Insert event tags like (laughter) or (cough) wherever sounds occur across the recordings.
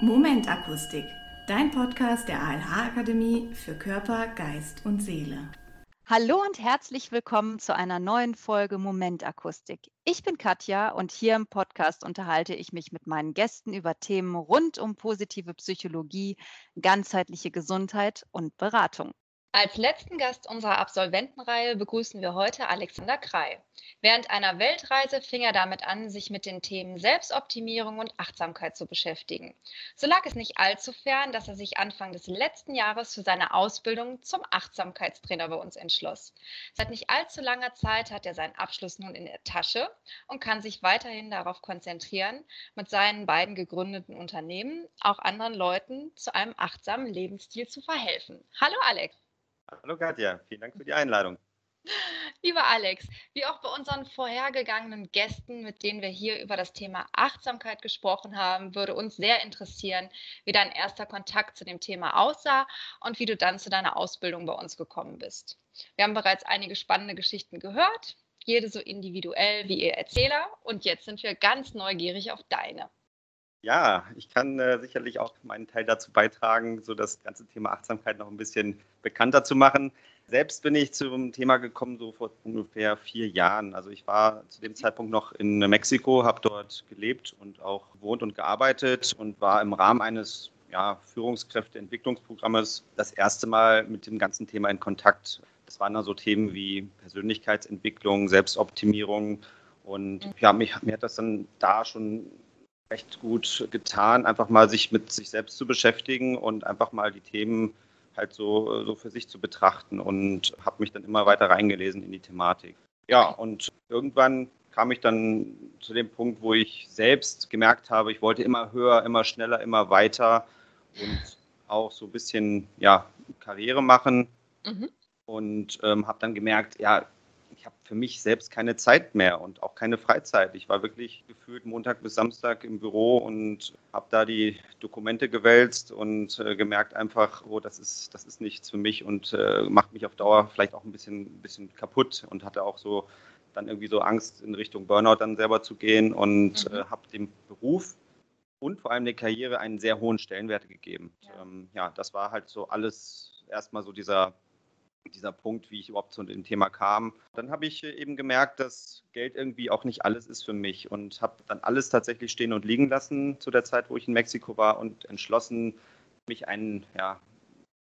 Momentakustik, dein Podcast der ALH Akademie für Körper, Geist und Seele. Hallo und herzlich willkommen zu einer neuen Folge Momentakustik. Ich bin Katja und hier im Podcast unterhalte ich mich mit meinen Gästen über Themen rund um positive Psychologie, ganzheitliche Gesundheit und Beratung. Als letzten Gast unserer Absolventenreihe begrüßen wir heute Alexander Krei. Während einer Weltreise fing er damit an, sich mit den Themen Selbstoptimierung und Achtsamkeit zu beschäftigen. So lag es nicht allzu fern, dass er sich Anfang des letzten Jahres für seine Ausbildung zum Achtsamkeitstrainer bei uns entschloss. Seit nicht allzu langer Zeit hat er seinen Abschluss nun in der Tasche und kann sich weiterhin darauf konzentrieren, mit seinen beiden gegründeten Unternehmen auch anderen Leuten zu einem achtsamen Lebensstil zu verhelfen. Hallo Alex. Hallo Katja, vielen Dank für die Einladung. Lieber Alex, wie auch bei unseren vorhergegangenen Gästen, mit denen wir hier über das Thema Achtsamkeit gesprochen haben, würde uns sehr interessieren, wie dein erster Kontakt zu dem Thema aussah und wie du dann zu deiner Ausbildung bei uns gekommen bist. Wir haben bereits einige spannende Geschichten gehört, jede so individuell wie ihr Erzähler, und jetzt sind wir ganz neugierig auf deine. Ja, ich kann äh, sicherlich auch meinen Teil dazu beitragen, so das ganze Thema Achtsamkeit noch ein bisschen bekannter zu machen. Selbst bin ich zum Thema gekommen so vor ungefähr vier Jahren. Also ich war zu dem Zeitpunkt noch in Mexiko, habe dort gelebt und auch gewohnt und gearbeitet und war im Rahmen eines ja, Führungskräfteentwicklungsprogrammes das erste Mal mit dem ganzen Thema in Kontakt. Das waren dann so Themen wie Persönlichkeitsentwicklung, Selbstoptimierung und ja, mich, mir hat das dann da schon recht gut getan, einfach mal sich mit sich selbst zu beschäftigen und einfach mal die Themen halt so, so für sich zu betrachten und habe mich dann immer weiter reingelesen in die Thematik. Ja, und irgendwann kam ich dann zu dem Punkt, wo ich selbst gemerkt habe, ich wollte immer höher, immer schneller, immer weiter und auch so ein bisschen ja, Karriere machen. Mhm. Und ähm, habe dann gemerkt, ja, ich habe für mich selbst keine Zeit mehr und auch keine Freizeit. Ich war wirklich gefühlt Montag bis Samstag im Büro und habe da die Dokumente gewälzt und äh, gemerkt einfach, oh, das ist, das ist nichts für mich und äh, macht mich auf Dauer vielleicht auch ein bisschen, bisschen kaputt und hatte auch so dann irgendwie so Angst in Richtung Burnout dann selber zu gehen und mhm. äh, habe dem Beruf und vor allem der Karriere einen sehr hohen Stellenwert gegeben. Ja. Ähm, ja, das war halt so alles erstmal so dieser dieser Punkt, wie ich überhaupt zu dem Thema kam. Dann habe ich äh, eben gemerkt, dass Geld irgendwie auch nicht alles ist für mich und habe dann alles tatsächlich stehen und liegen lassen zu der Zeit, wo ich in Mexiko war und entschlossen, mich einen ja,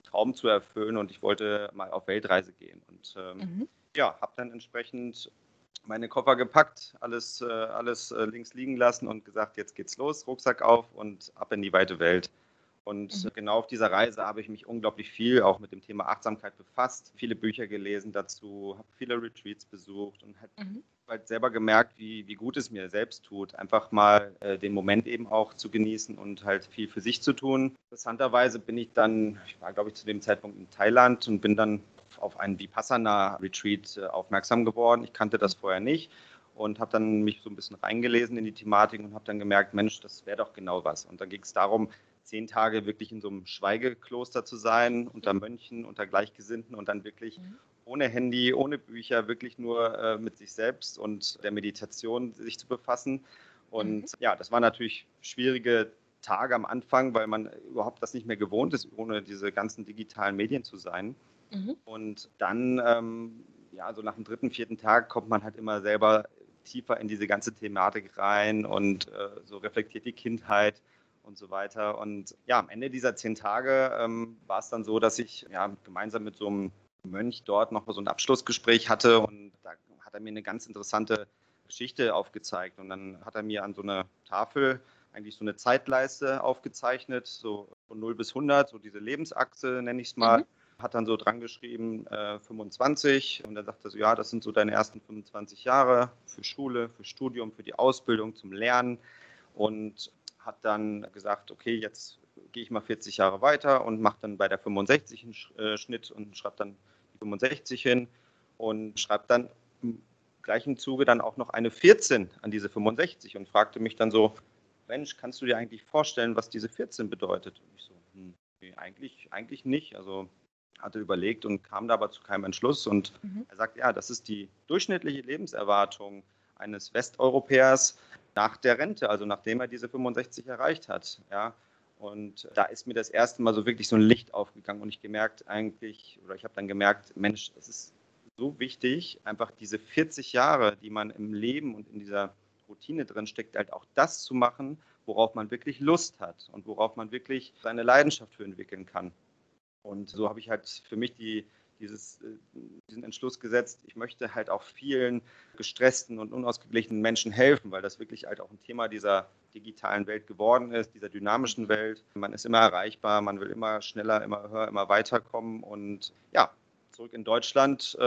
Traum zu erfüllen und ich wollte mal auf Weltreise gehen. Und ähm, mhm. ja, habe dann entsprechend meine Koffer gepackt, alles, äh, alles äh, links liegen lassen und gesagt, jetzt geht's los, Rucksack auf und ab in die weite Welt. Und mhm. genau auf dieser Reise habe ich mich unglaublich viel auch mit dem Thema Achtsamkeit befasst, viele Bücher gelesen dazu, habe viele Retreats besucht und halt, mhm. halt selber gemerkt, wie, wie gut es mir selbst tut, einfach mal äh, den Moment eben auch zu genießen und halt viel für sich zu tun. Interessanterweise bin ich dann, ich war glaube ich zu dem Zeitpunkt in Thailand und bin dann auf einen Vipassana-Retreat äh, aufmerksam geworden. Ich kannte das vorher nicht und habe dann mich so ein bisschen reingelesen in die Thematik und habe dann gemerkt, Mensch, das wäre doch genau was. Und dann ging es darum, zehn Tage wirklich in so einem Schweigekloster zu sein, unter Mönchen, unter Gleichgesinnten und dann wirklich mhm. ohne Handy, ohne Bücher, wirklich nur äh, mit sich selbst und der Meditation sich zu befassen. Und mhm. ja, das waren natürlich schwierige Tage am Anfang, weil man überhaupt das nicht mehr gewohnt ist, ohne diese ganzen digitalen Medien zu sein. Mhm. Und dann, ähm, ja, so nach dem dritten, vierten Tag kommt man halt immer selber tiefer in diese ganze Thematik rein und äh, so reflektiert die Kindheit und so weiter. Und ja, am Ende dieser zehn Tage ähm, war es dann so, dass ich ja, gemeinsam mit so einem Mönch dort noch so ein Abschlussgespräch hatte und da hat er mir eine ganz interessante Geschichte aufgezeigt. Und dann hat er mir an so einer Tafel eigentlich so eine Zeitleiste aufgezeichnet, so von 0 bis 100, so diese Lebensachse nenne ich es mal. Mhm. Hat dann so dran geschrieben, äh, 25. Und er sagte so, ja, das sind so deine ersten 25 Jahre für Schule, für Studium, für die Ausbildung, zum Lernen. Und hat dann gesagt, okay, jetzt gehe ich mal 40 Jahre weiter und mache dann bei der 65 einen äh, Schnitt und schreibe dann die 65 hin und schreibe dann im gleichen Zuge dann auch noch eine 14 an diese 65 und fragte mich dann so, Mensch, kannst du dir eigentlich vorstellen, was diese 14 bedeutet? Und ich so, hm, nee, eigentlich, eigentlich nicht. Also hatte überlegt und kam da aber zu keinem Entschluss. Und mhm. er sagt, ja, das ist die durchschnittliche Lebenserwartung eines Westeuropäers nach der Rente, also nachdem er diese 65 erreicht hat. Ja. Und da ist mir das erste Mal so wirklich so ein Licht aufgegangen und ich gemerkt eigentlich, oder ich habe dann gemerkt, Mensch, es ist so wichtig, einfach diese 40 Jahre, die man im Leben und in dieser Routine drin steckt, halt auch das zu machen, worauf man wirklich Lust hat und worauf man wirklich seine Leidenschaft für entwickeln kann. Und so habe ich halt für mich die, dieses, äh, diesen Entschluss gesetzt, ich möchte halt auch vielen gestressten und unausgeglichenen Menschen helfen, weil das wirklich halt auch ein Thema dieser digitalen Welt geworden ist, dieser dynamischen Welt. Man ist immer erreichbar, man will immer schneller, immer höher, immer weiterkommen. Und ja, zurück in Deutschland äh,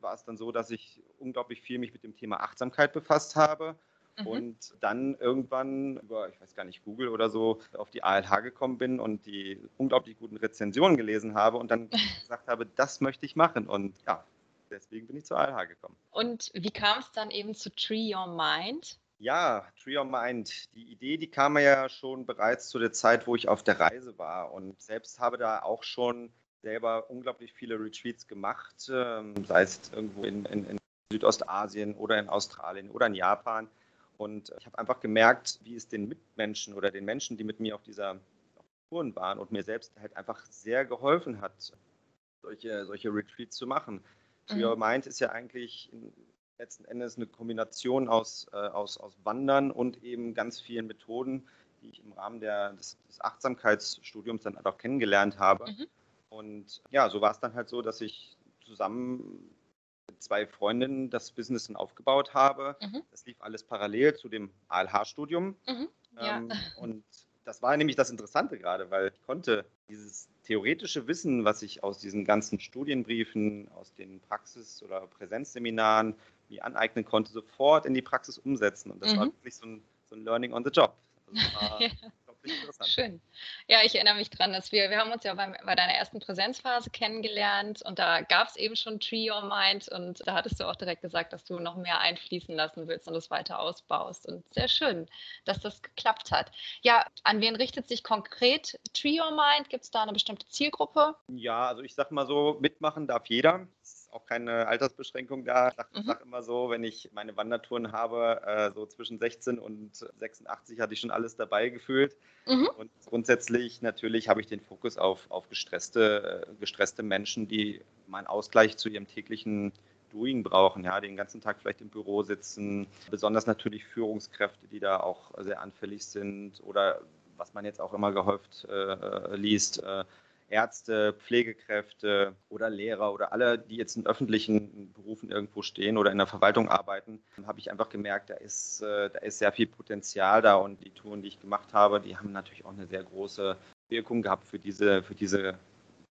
war es dann so, dass ich unglaublich viel mich mit dem Thema Achtsamkeit befasst habe Mhm. Und dann irgendwann über, ich weiß gar nicht, Google oder so, auf die ALH gekommen bin und die unglaublich guten Rezensionen gelesen habe und dann (laughs) gesagt habe, das möchte ich machen. Und ja, deswegen bin ich zur ALH gekommen. Und wie kam es dann eben zu Tree Your Mind? Ja, Tree Your Mind. Die Idee, die kam mir ja schon bereits zu der Zeit, wo ich auf der Reise war und selbst habe da auch schon selber unglaublich viele Retreats gemacht, ähm, sei es irgendwo in, in, in Südostasien oder in Australien oder in Japan. Und ich habe einfach gemerkt, wie es den Mitmenschen oder den Menschen, die mit mir auf dieser Touren waren und mir selbst halt einfach sehr geholfen hat, solche, solche Retreats zu machen. Mhm. Your Mind ist ja eigentlich letzten Endes eine Kombination aus, äh, aus, aus Wandern und eben ganz vielen Methoden, die ich im Rahmen der, des, des Achtsamkeitsstudiums dann halt auch kennengelernt habe. Mhm. Und ja, so war es dann halt so, dass ich zusammen zwei Freundinnen das Business dann aufgebaut habe. Mhm. Das lief alles parallel zu dem ALH-Studium. Mhm. Ja. Ähm, und das war nämlich das Interessante gerade, weil ich konnte dieses theoretische Wissen, was ich aus diesen ganzen Studienbriefen, aus den Praxis- oder Präsenzseminaren mir aneignen konnte, sofort in die Praxis umsetzen. Und das mhm. war wirklich so ein, so ein Learning on the Job. Also (laughs) war, ja interessant. Schön. Ja, ich erinnere mich dran, dass wir, wir haben uns ja bei, bei deiner ersten Präsenzphase kennengelernt und da gab es eben schon Tree Your Mind und da hattest du auch direkt gesagt, dass du noch mehr einfließen lassen willst und das weiter ausbaust. Und sehr schön, dass das geklappt hat. Ja, an wen richtet sich konkret Tree Your Mind? Gibt es da eine bestimmte Zielgruppe? Ja, also ich sag mal so, mitmachen darf jeder auch keine Altersbeschränkung da. Ich sage mhm. sag immer so, wenn ich meine Wandertouren habe, äh, so zwischen 16 und 86 hatte ich schon alles dabei gefühlt. Mhm. Und grundsätzlich natürlich habe ich den Fokus auf, auf gestresste, äh, gestresste Menschen, die meinen Ausgleich zu ihrem täglichen Doing brauchen, ja, den ganzen Tag vielleicht im Büro sitzen, besonders natürlich Führungskräfte, die da auch sehr anfällig sind oder was man jetzt auch immer gehäuft äh, äh liest, äh, Ärzte, Pflegekräfte oder Lehrer oder alle, die jetzt in öffentlichen Berufen irgendwo stehen oder in der Verwaltung arbeiten, habe ich einfach gemerkt, da ist, äh, da ist sehr viel Potenzial da und die Touren, die ich gemacht habe, die haben natürlich auch eine sehr große Wirkung gehabt für diese, für diese,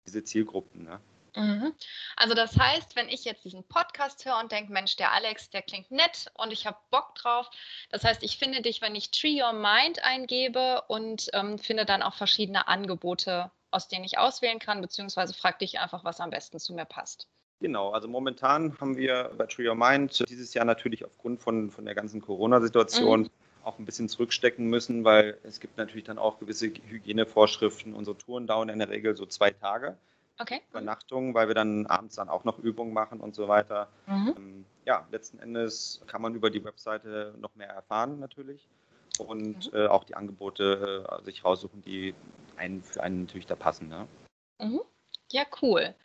diese Zielgruppen. Ne? Mhm. Also das heißt, wenn ich jetzt diesen Podcast höre und denke, Mensch, der Alex, der klingt nett und ich habe Bock drauf. Das heißt, ich finde dich, wenn ich Tree Your Mind eingebe und ähm, finde dann auch verschiedene Angebote aus denen ich auswählen kann, beziehungsweise frag dich einfach, was am besten zu mir passt. Genau, also momentan haben wir bei Tree Your Mind dieses Jahr natürlich aufgrund von, von der ganzen Corona-Situation mhm. auch ein bisschen zurückstecken müssen, weil es gibt natürlich dann auch gewisse Hygienevorschriften. Unsere Touren dauern in der Regel so zwei Tage. Okay. Übernachtung, weil wir dann abends dann auch noch Übungen machen und so weiter. Mhm. Ähm, ja, letzten Endes kann man über die Webseite noch mehr erfahren natürlich und mhm. äh, auch die Angebote äh, sich raussuchen, die einen für einen natürlich da passen. Ne? Mhm. Ja, cool.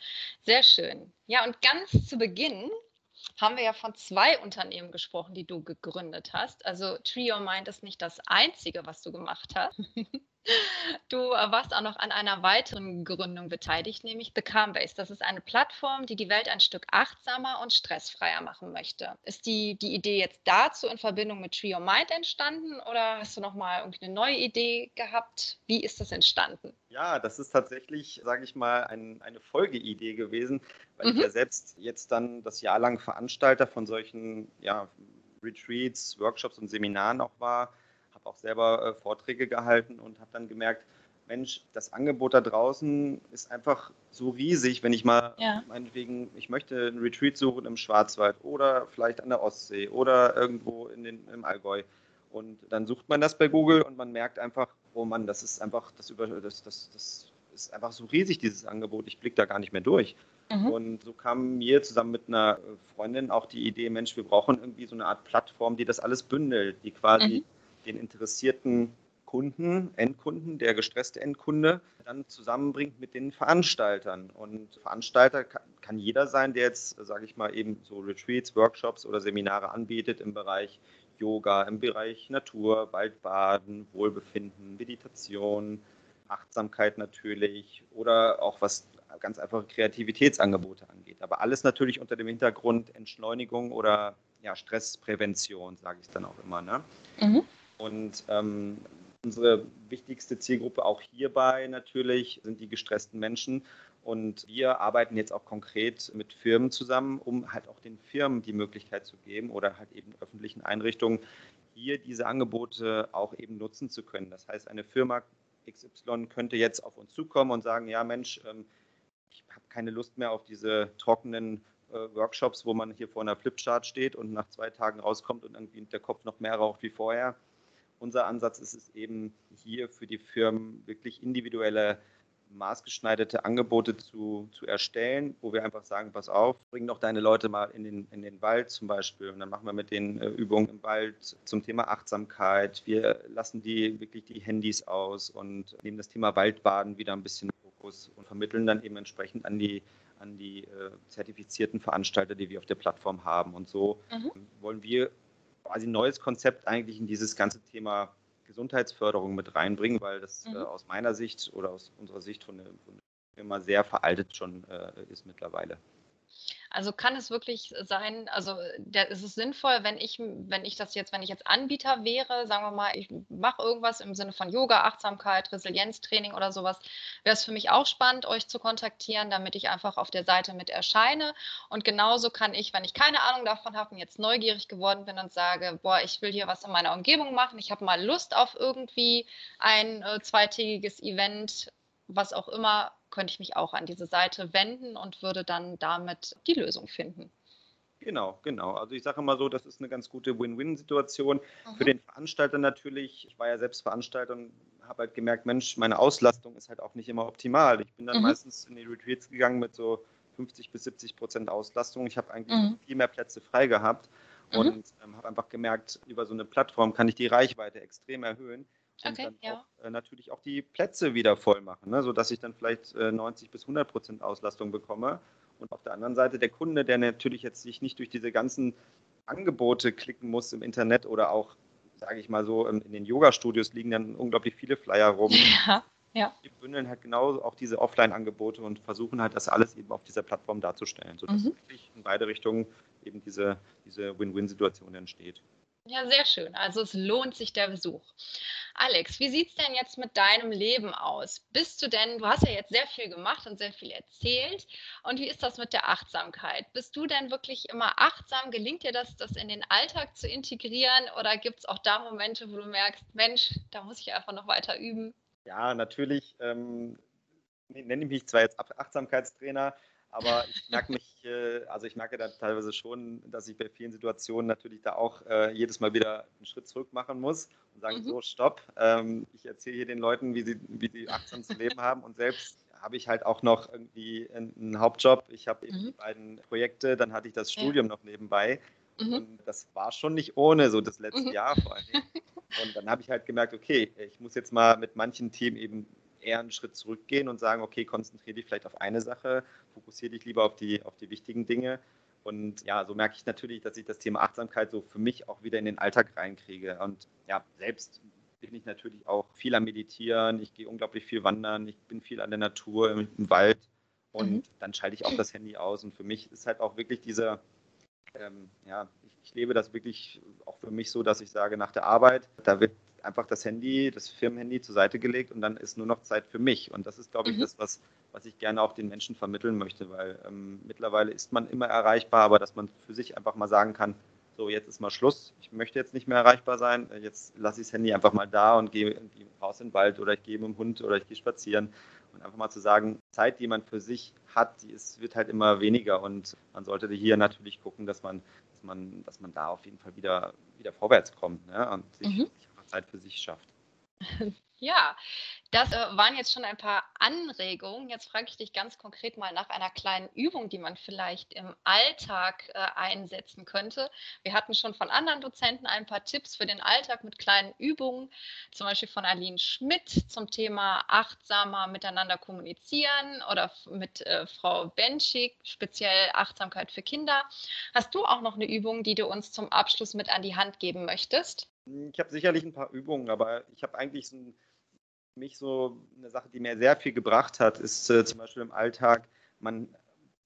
Sehr schön. Ja, und ganz zu Beginn haben wir ja von zwei Unternehmen gesprochen, die du gegründet hast. Also Tree Your Mind ist nicht das einzige, was du gemacht hast. (laughs) Du warst auch noch an einer weiteren Gründung beteiligt, nämlich The Calmbase. Das ist eine Plattform, die die Welt ein Stück achtsamer und stressfreier machen möchte. Ist die, die Idee jetzt dazu in Verbindung mit Tree Your Mind entstanden oder hast du noch mal irgendwie eine neue Idee gehabt? Wie ist das entstanden? Ja, das ist tatsächlich, sage ich mal, ein, eine Folgeidee gewesen, weil mhm. ich ja selbst jetzt dann das Jahr lang Veranstalter von solchen ja, Retreats, Workshops und Seminaren auch war auch selber äh, Vorträge gehalten und habe dann gemerkt, Mensch, das Angebot da draußen ist einfach so riesig, wenn ich mal ja. meinetwegen, ich möchte einen Retreat suchen im Schwarzwald oder vielleicht an der Ostsee oder irgendwo in den, im Allgäu. Und dann sucht man das bei Google und man merkt einfach, oh Mann, das ist einfach, das, über, das, das, das ist einfach so riesig, dieses Angebot. Ich blicke da gar nicht mehr durch. Mhm. Und so kam mir zusammen mit einer Freundin auch die Idee, Mensch, wir brauchen irgendwie so eine Art Plattform, die das alles bündelt, die quasi mhm den Interessierten Kunden, Endkunden, der gestresste Endkunde, dann zusammenbringt mit den Veranstaltern. Und Veranstalter kann, jeder sein, der jetzt, sage ich mal, eben so Retreats, Workshops oder Seminare anbietet im Bereich Yoga, im Bereich Natur, Waldbaden, Wohlbefinden, Meditation, Achtsamkeit natürlich oder auch was ganz einfache Kreativitätsangebote angeht. Aber alles natürlich unter dem Hintergrund Entschleunigung oder ja, Stressprävention, sage ich dann auch immer. Ne? Mhm. Und ähm, unsere wichtigste Zielgruppe auch hierbei natürlich sind die gestressten Menschen. Und wir arbeiten jetzt auch konkret mit Firmen zusammen, um halt auch den Firmen die Möglichkeit zu geben oder halt eben öffentlichen Einrichtungen hier diese Angebote auch eben nutzen zu können. Das heißt, eine Firma XY könnte jetzt auf uns zukommen und sagen, ja Mensch, ähm, ich habe keine Lust mehr auf diese trockenen äh, Workshops, wo man hier vor einer Flipchart steht und nach zwei Tagen rauskommt und irgendwie der Kopf noch mehr raucht wie vorher unser Ansatz ist es eben hier für die Firmen wirklich individuelle maßgeschneiderte Angebote zu, zu erstellen, wo wir einfach sagen, pass auf, bring doch deine Leute mal in den, in den Wald zum Beispiel und dann machen wir mit den äh, Übungen im Wald zum Thema Achtsamkeit. Wir lassen die wirklich die Handys aus und nehmen das Thema Waldbaden wieder ein bisschen Fokus und vermitteln dann eben entsprechend an die an die äh, zertifizierten Veranstalter, die wir auf der Plattform haben. Und so mhm. wollen wir quasi ein neues Konzept eigentlich in dieses ganze Thema Gesundheitsförderung mit reinbringen, weil das mhm. äh, aus meiner Sicht oder aus unserer Sicht von der, von der Firma sehr veraltet schon äh, ist mittlerweile. Also kann es wirklich sein, also der, ist es sinnvoll, wenn ich, wenn ich das jetzt, wenn ich jetzt Anbieter wäre, sagen wir mal, ich mache irgendwas im Sinne von Yoga, Achtsamkeit, Resilienztraining oder sowas, wäre es für mich auch spannend, euch zu kontaktieren, damit ich einfach auf der Seite mit erscheine. Und genauso kann ich, wenn ich keine Ahnung davon habe und jetzt neugierig geworden bin und sage, boah, ich will hier was in meiner Umgebung machen, ich habe mal Lust auf irgendwie ein äh, zweitägiges Event, was auch immer, könnte ich mich auch an diese Seite wenden und würde dann damit die Lösung finden. Genau, genau. Also ich sage immer so, das ist eine ganz gute Win-Win-Situation. Mhm. Für den Veranstalter natürlich, ich war ja selbst Veranstalter und habe halt gemerkt, Mensch, meine Auslastung ist halt auch nicht immer optimal. Ich bin dann mhm. meistens in die Retreats gegangen mit so 50 bis 70 Prozent Auslastung. Ich habe eigentlich mhm. viel mehr Plätze frei gehabt mhm. und ähm, habe einfach gemerkt, über so eine Plattform kann ich die Reichweite extrem erhöhen okay, dann ja. auch, äh, natürlich auch die Plätze wieder voll machen, ne? sodass ich dann vielleicht äh, 90 bis 100 Prozent Auslastung bekomme. Und auf der anderen Seite der Kunde, der natürlich jetzt sich nicht durch diese ganzen Angebote klicken muss im Internet oder auch, sage ich mal so, in den Yoga-Studios liegen dann unglaublich viele Flyer rum. (laughs) Ja, ja. Die bündeln halt genau auch diese Offline-Angebote und versuchen halt das alles eben auf dieser Plattform darzustellen, sodass mhm. wirklich in beide Richtungen eben diese, diese Win-Win-Situation entsteht. Ja, sehr schön. Also es lohnt sich der Besuch. Alex, wie sieht es denn jetzt mit deinem Leben aus? Bist du denn, du hast ja jetzt sehr viel gemacht und sehr viel erzählt. Und wie ist das mit der Achtsamkeit? Bist du denn wirklich immer achtsam? Gelingt dir das, das in den Alltag zu integrieren? Oder gibt es auch da Momente, wo du merkst, Mensch, da muss ich einfach noch weiter üben? Ja, natürlich ähm, nenne ich mich zwar jetzt Achtsamkeitstrainer, aber ich merke mich, äh, also ich merke dann teilweise schon, dass ich bei vielen Situationen natürlich da auch äh, jedes Mal wieder einen Schritt zurück machen muss und sagen, mhm. so, stopp, ähm, ich erzähle hier den Leuten, wie sie, wie sie achtsam zu leben haben und selbst habe ich halt auch noch irgendwie einen Hauptjob. Ich habe eben mhm. die beiden Projekte, dann hatte ich das Studium ja. noch nebenbei. Mhm. Und das war schon nicht ohne, so das letzte mhm. Jahr vor allem. (laughs) Und dann habe ich halt gemerkt, okay, ich muss jetzt mal mit manchen Themen eben eher einen Schritt zurückgehen und sagen, okay, konzentriere dich vielleicht auf eine Sache, fokussiere dich lieber auf die, auf die wichtigen Dinge. Und ja, so merke ich natürlich, dass ich das Thema Achtsamkeit so für mich auch wieder in den Alltag reinkriege. Und ja, selbst bin ich natürlich auch viel am Meditieren, ich gehe unglaublich viel wandern, ich bin viel an der Natur, im, im Wald und mhm. dann schalte ich auch das Handy aus. Und für mich ist halt auch wirklich dieser, ähm, ja, ich, ich, lebe das wirklich auch für mich so, dass ich sage, nach der Arbeit, da wird einfach das Handy, das Firmenhandy zur Seite gelegt und dann ist nur noch Zeit für mich. Und das ist, glaube ich, mhm. das, was, was ich gerne auch den Menschen vermitteln möchte, weil ähm, mittlerweile ist man immer erreichbar, aber dass man für sich einfach mal sagen kann, so jetzt ist mal Schluss, ich möchte jetzt nicht mehr erreichbar sein, jetzt lasse ich das Handy einfach mal da und gehe raus in den Wald oder ich gehe mit dem Hund oder ich gehe spazieren und einfach mal zu sagen, Zeit, die man für sich hat, die ist, wird halt immer weniger und man sollte hier natürlich gucken, dass man, dass man, dass man da auf jeden Fall wieder, wieder vorwärts kommt ne? und sich, mhm. Zeit für sich schafft. Ja, das äh, waren jetzt schon ein paar Anregungen. Jetzt frage ich dich ganz konkret mal nach einer kleinen Übung, die man vielleicht im Alltag äh, einsetzen könnte. Wir hatten schon von anderen Dozenten ein paar Tipps für den Alltag mit kleinen Übungen, zum Beispiel von Aline Schmidt zum Thema achtsamer miteinander kommunizieren oder mit äh, Frau Benschik, speziell Achtsamkeit für Kinder. Hast du auch noch eine Übung, die du uns zum Abschluss mit an die Hand geben möchtest? Ich habe sicherlich ein paar Übungen, aber ich habe eigentlich so ein mich so eine Sache, die mir sehr viel gebracht hat, ist äh, zum Beispiel im Alltag, man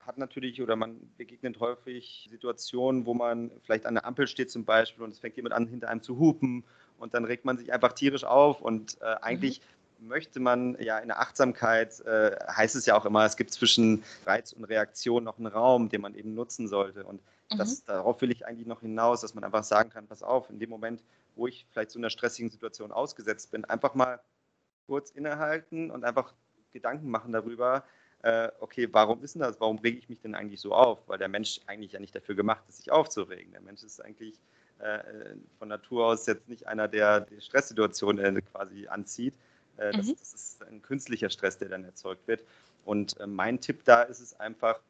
hat natürlich oder man begegnet häufig Situationen, wo man vielleicht an der Ampel steht zum Beispiel und es fängt jemand an, hinter einem zu hupen und dann regt man sich einfach tierisch auf und äh, eigentlich mhm. möchte man ja in der Achtsamkeit, äh, heißt es ja auch immer, es gibt zwischen Reiz und Reaktion noch einen Raum, den man eben nutzen sollte und mhm. das, darauf will ich eigentlich noch hinaus, dass man einfach sagen kann, pass auf, in dem Moment, wo ich vielleicht zu einer stressigen Situation ausgesetzt bin, einfach mal kurz innehalten und einfach Gedanken machen darüber, äh, okay, warum ist denn das? Warum rege ich mich denn eigentlich so auf? Weil der Mensch eigentlich ja nicht dafür gemacht ist, sich aufzuregen. Der Mensch ist eigentlich äh, von Natur aus jetzt nicht einer, der die Stresssituation äh, quasi anzieht. Äh, das, mhm. das, ist ein künstlicher Stress, der dann erzeugt wird. Und äh, mein Tipp da ist es einfach,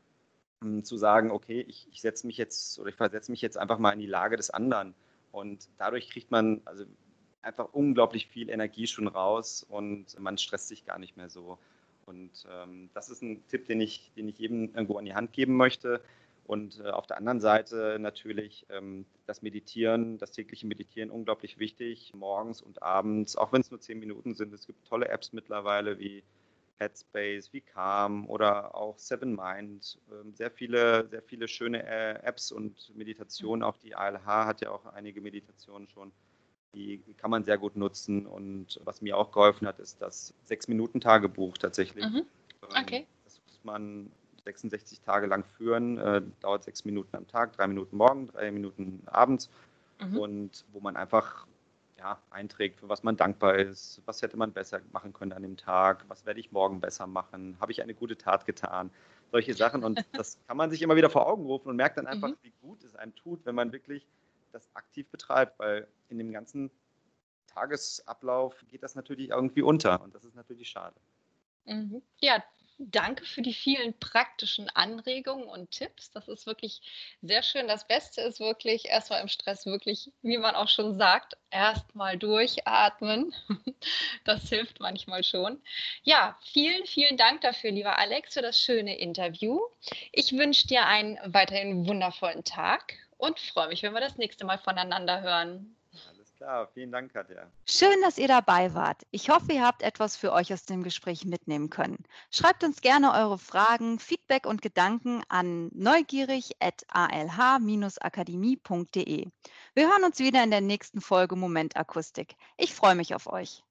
zu sagen, okay, ich, ich setze mich jetzt oder ich versetze mich jetzt einfach mal in die Lage des anderen. Und dadurch kriegt man, also einfach unglaublich viel Energie schon raus und man stresst sich gar nicht mehr so. Und ähm, das ist ein Tipp, den ich, den ich jedem irgendwo an die Hand geben möchte. Und äh, auf der anderen Seite natürlich ähm, das Meditieren, das tägliche Meditieren unglaublich wichtig, morgens und abends, auch wenn es nur zehn Minuten sind. Es gibt tolle Apps mittlerweile wie Headspace, wie Calm oder auch Seven Mind. Ähm, sehr viele, sehr viele schöne äh, Apps und Meditationen. Auch die ALH hat ja auch einige Meditationen schon die kann man sehr gut nutzen. Und was mir auch geholfen hat, ist das Sechs-Minuten-Tagebuch tatsächlich. Mhm. Ähm, okay. Das muss man 66 Tage lang führen, äh, dauert sechs Minuten am Tag, drei Minuten morgen, drei Minuten abends. Mhm. Und wo man einfach ja, einträgt, für was man dankbar ist, was hätte man besser machen können an dem Tag, was werde ich morgen besser machen, habe ich eine gute Tat getan, solche Sachen. Und (laughs) das kann man sich immer wieder vor Augen rufen und merkt dann einfach, mhm. wie gut es einem tut, wenn man wirklich das aktiv betreibt, weil in dem ganzen Tagesablauf geht das natürlich irgendwie unter und das ist natürlich schade. Mhm. Ja, danke für die vielen praktischen Anregungen und Tipps. Das ist wirklich sehr schön. Das Beste ist wirklich erstmal im Stress wirklich, wie man auch schon sagt, erstmal durchatmen. (laughs) Das hilft manchmal schon. Ja, vielen, vielen Dank dafür, lieber Alex, für das schöne Interview. Ich wünsche dir einen weiterhin wundervollen Tag und freue mich, wenn wir das nächste Mal voneinander hören. Klar, vielen Dank, Katja. Schön, dass ihr dabei wart. Ich hoffe, ihr habt etwas für euch aus dem Gespräch mitnehmen können. Schreibt uns gerne eure Fragen, Feedback und Gedanken an neugierig.alh-akademie.de. Wir hören uns wieder in der nächsten Folge Momentakustik. Ich freue mich auf euch.